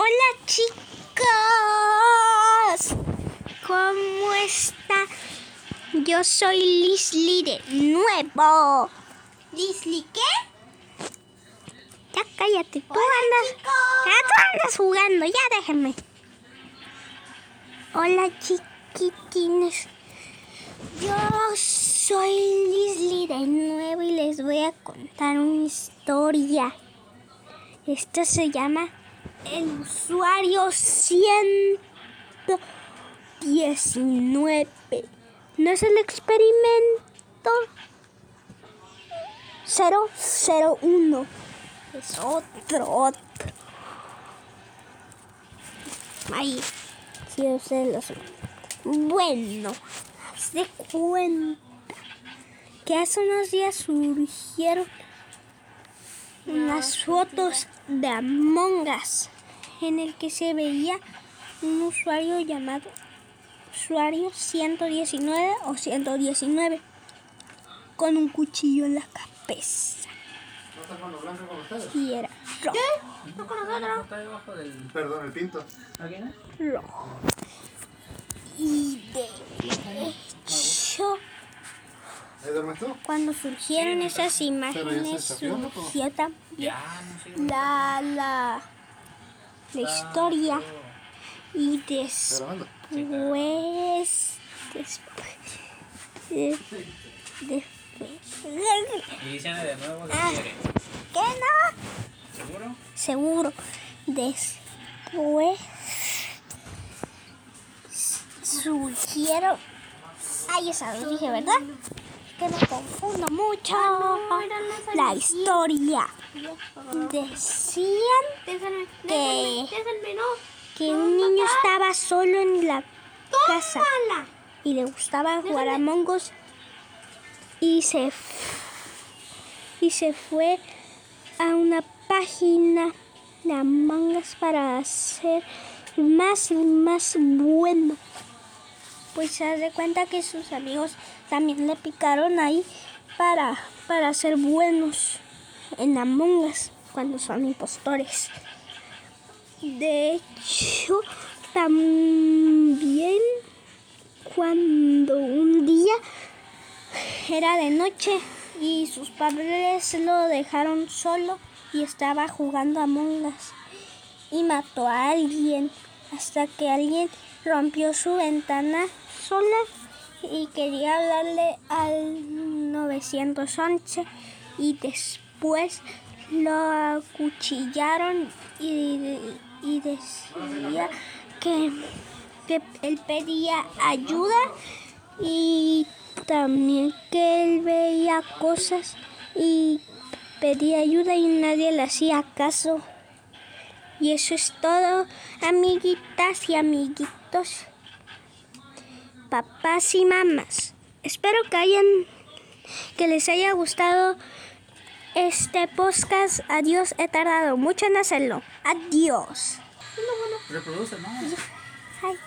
Hola chicos, ¿cómo está? Yo soy Lisly de nuevo. ¿Lisly qué? Ya cállate, tú Hola, andas, chicos. ya tú andas jugando, ya déjenme. Hola chiquitines, yo soy Lisly de nuevo y les voy a contar una historia. Esta se llama El usuario 119. No es el experimento 001. Es otro, otro. Ahí, si ustedes lo. Bueno, de cuenta que hace unos días surgieron unas fotos de Among Us en el que se veía un usuario llamado usuario 119 o 119 con un cuchillo en la cabeza ¿No y era rojo, ¿No con nosotros? Está debajo del. Perdón, el pinto. ¿A quién es? rojo. Y de hecho, ¿Ahí duermes tú? Cuando surgieron esas imágenes surgió también Ya, no sé. la, la, la historia y después después de- después de nuevo Ah. quieres. ¿Qué no? ¿Seguro? Seguro. Después surgieron. Ay, esa lo dije, ¿verdad? Que mucho. La historia. Decían no. que un niño estaba solo en la casa. Y le gustaba jugar a Mongos y se y se fue a una página de Among Us para hacer más y más bueno. Pues se hace cuenta que sus amigos también le picaron ahí para, para ser buenos en Among Us cuando son impostores. De hecho, también cuando un día era de noche y sus padres lo dejaron solo y estaba jugando a Us y mató a alguien hasta que alguien rompió su ventana sola y quería hablarle al 911 y después lo acuchillaron y, y decía que, que él pedía ayuda y también que él veía cosas y pedía ayuda y nadie le hacía caso. Y eso es todo, amiguitas y amiguitos, papás y mamás. Espero que hayan que les haya gustado este podcast. Adiós, he tardado mucho en hacerlo. Adiós. Reproduce, ¿no? Ay.